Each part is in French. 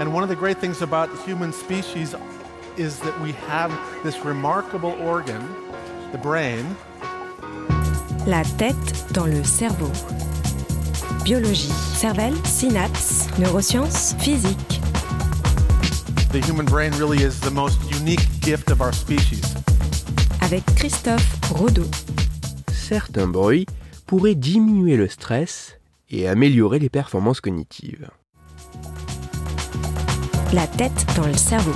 And one of the great things about the human species is that we have this remarkable organ, the brain. La tête dans le cerveau. Biologie, cervelle, synapses, neurosciences, physique. The human brain really is the most unique gift of our species. Avec Christophe Rodeau. Certains bruits pourraient diminuer le stress et améliorer les performances cognitives. La tête dans le cerveau.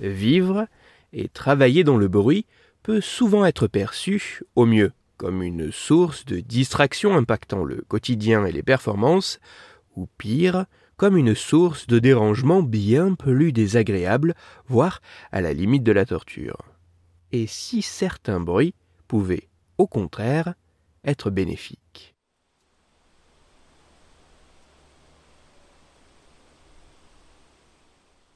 Vivre et travailler dans le bruit peut souvent être perçu, au mieux, comme une source de distraction impactant le quotidien et les performances, ou pire, comme une source de dérangement bien plus désagréable, voire à la limite de la torture. Et si certains bruits pouvaient, au contraire, être bénéfiques.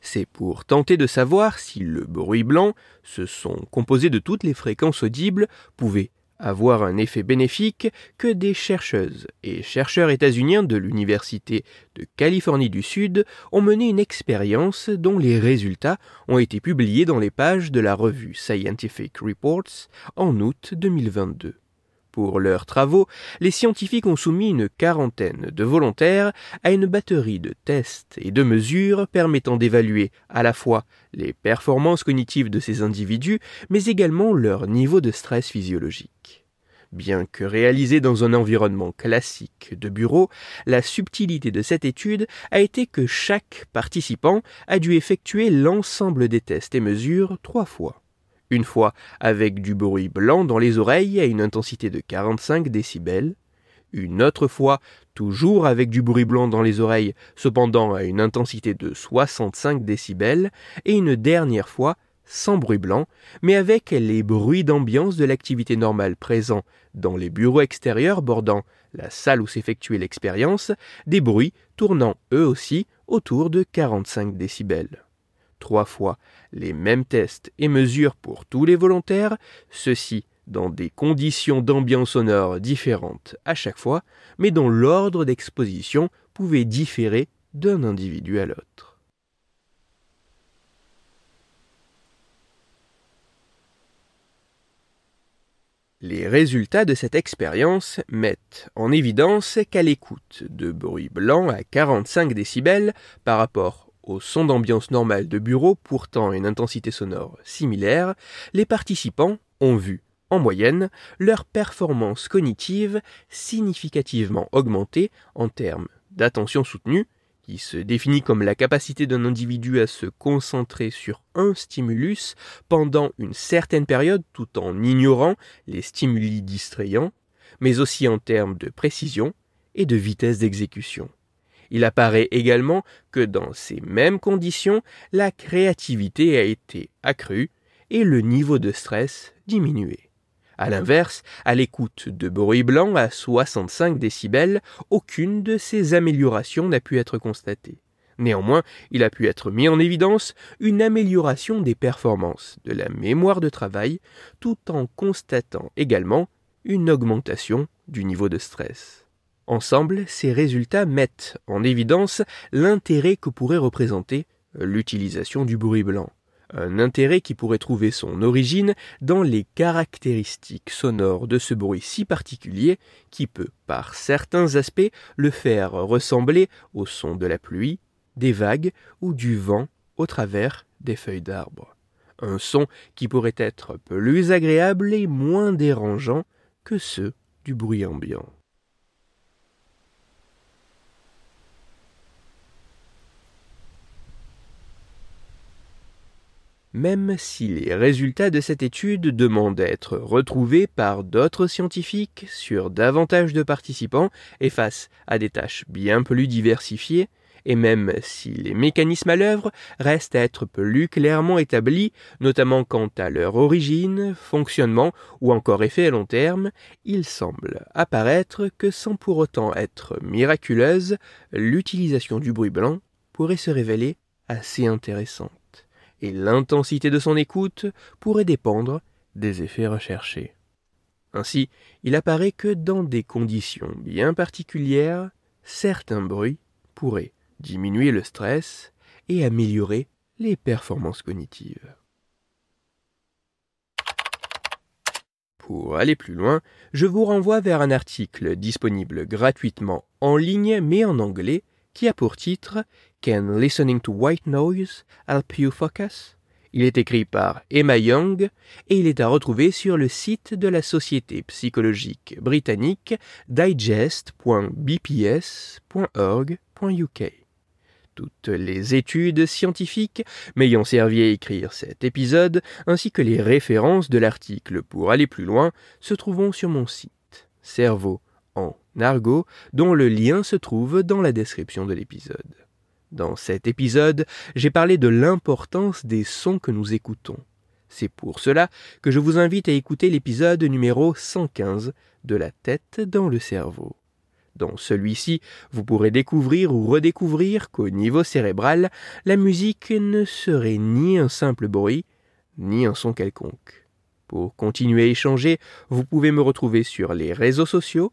C'est pour tenter de savoir si le bruit blanc, ce son composé de toutes les fréquences audibles, pouvait avoir un effet bénéfique que des chercheuses et chercheurs états-uniens de l'Université de Californie du Sud ont mené une expérience dont les résultats ont été publiés dans les pages de la revue Scientific Reports en août 2022. Pour leurs travaux, les scientifiques ont soumis une quarantaine de volontaires à une batterie de tests et de mesures permettant d'évaluer à la fois les performances cognitives de ces individus, mais également leur niveau de stress physiologique. Bien que réalisée dans un environnement classique de bureau, la subtilité de cette étude a été que chaque participant a dû effectuer l'ensemble des tests et mesures trois fois une fois avec du bruit blanc dans les oreilles à une intensité de 45 décibels, une autre fois toujours avec du bruit blanc dans les oreilles, cependant à une intensité de 65 décibels, et une dernière fois sans bruit blanc, mais avec les bruits d'ambiance de l'activité normale présents dans les bureaux extérieurs bordant la salle où s'effectuait l'expérience, des bruits tournant eux aussi autour de 45 décibels trois fois les mêmes tests et mesures pour tous les volontaires, ceci dans des conditions d'ambiance sonore différentes à chaque fois, mais dont l'ordre d'exposition pouvait différer d'un individu à l'autre. Les résultats de cette expérience mettent en évidence qu'à l'écoute de bruit blanc à 45 décibels par rapport au son d'ambiance normal de bureau, pourtant une intensité sonore similaire, les participants ont vu, en moyenne, leur performance cognitive significativement augmenter en termes d'attention soutenue, qui se définit comme la capacité d'un individu à se concentrer sur un stimulus pendant une certaine période tout en ignorant les stimuli distrayants, mais aussi en termes de précision et de vitesse d'exécution. Il apparaît également que dans ces mêmes conditions, la créativité a été accrue et le niveau de stress diminué. A l'inverse, à l'écoute de bruit blanc à 65 décibels, aucune de ces améliorations n'a pu être constatée. Néanmoins, il a pu être mis en évidence une amélioration des performances de la mémoire de travail, tout en constatant également une augmentation du niveau de stress. Ensemble, ces résultats mettent en évidence l'intérêt que pourrait représenter l'utilisation du bruit blanc. Un intérêt qui pourrait trouver son origine dans les caractéristiques sonores de ce bruit si particulier qui peut, par certains aspects, le faire ressembler au son de la pluie, des vagues ou du vent au travers des feuilles d'arbres. Un son qui pourrait être plus agréable et moins dérangeant que ceux du bruit ambiant. Même si les résultats de cette étude demandent d'être retrouvés par d'autres scientifiques sur davantage de participants et face à des tâches bien plus diversifiées, et même si les mécanismes à l'œuvre restent à être plus clairement établis, notamment quant à leur origine, fonctionnement ou encore effet à long terme, il semble apparaître que sans pour autant être miraculeuse, l'utilisation du bruit blanc pourrait se révéler assez intéressante et l'intensité de son écoute pourrait dépendre des effets recherchés. Ainsi, il apparaît que dans des conditions bien particulières, certains bruits pourraient diminuer le stress et améliorer les performances cognitives. Pour aller plus loin, je vous renvoie vers un article disponible gratuitement en ligne mais en anglais qui a pour titre Can listening to white noise help you focus? Il est écrit par Emma Young et il est à retrouver sur le site de la société psychologique britannique digest.bps.org.uk. Toutes les études scientifiques m'ayant servi à écrire cet épisode, ainsi que les références de l'article pour aller plus loin, se trouveront sur mon site, Cerveau en argot, dont le lien se trouve dans la description de l'épisode. Dans cet épisode, j'ai parlé de l'importance des sons que nous écoutons. C'est pour cela que je vous invite à écouter l'épisode numéro 115 de la tête dans le cerveau. Dans celui-ci, vous pourrez découvrir ou redécouvrir qu'au niveau cérébral, la musique ne serait ni un simple bruit, ni un son quelconque. Pour continuer à échanger, vous pouvez me retrouver sur les réseaux sociaux,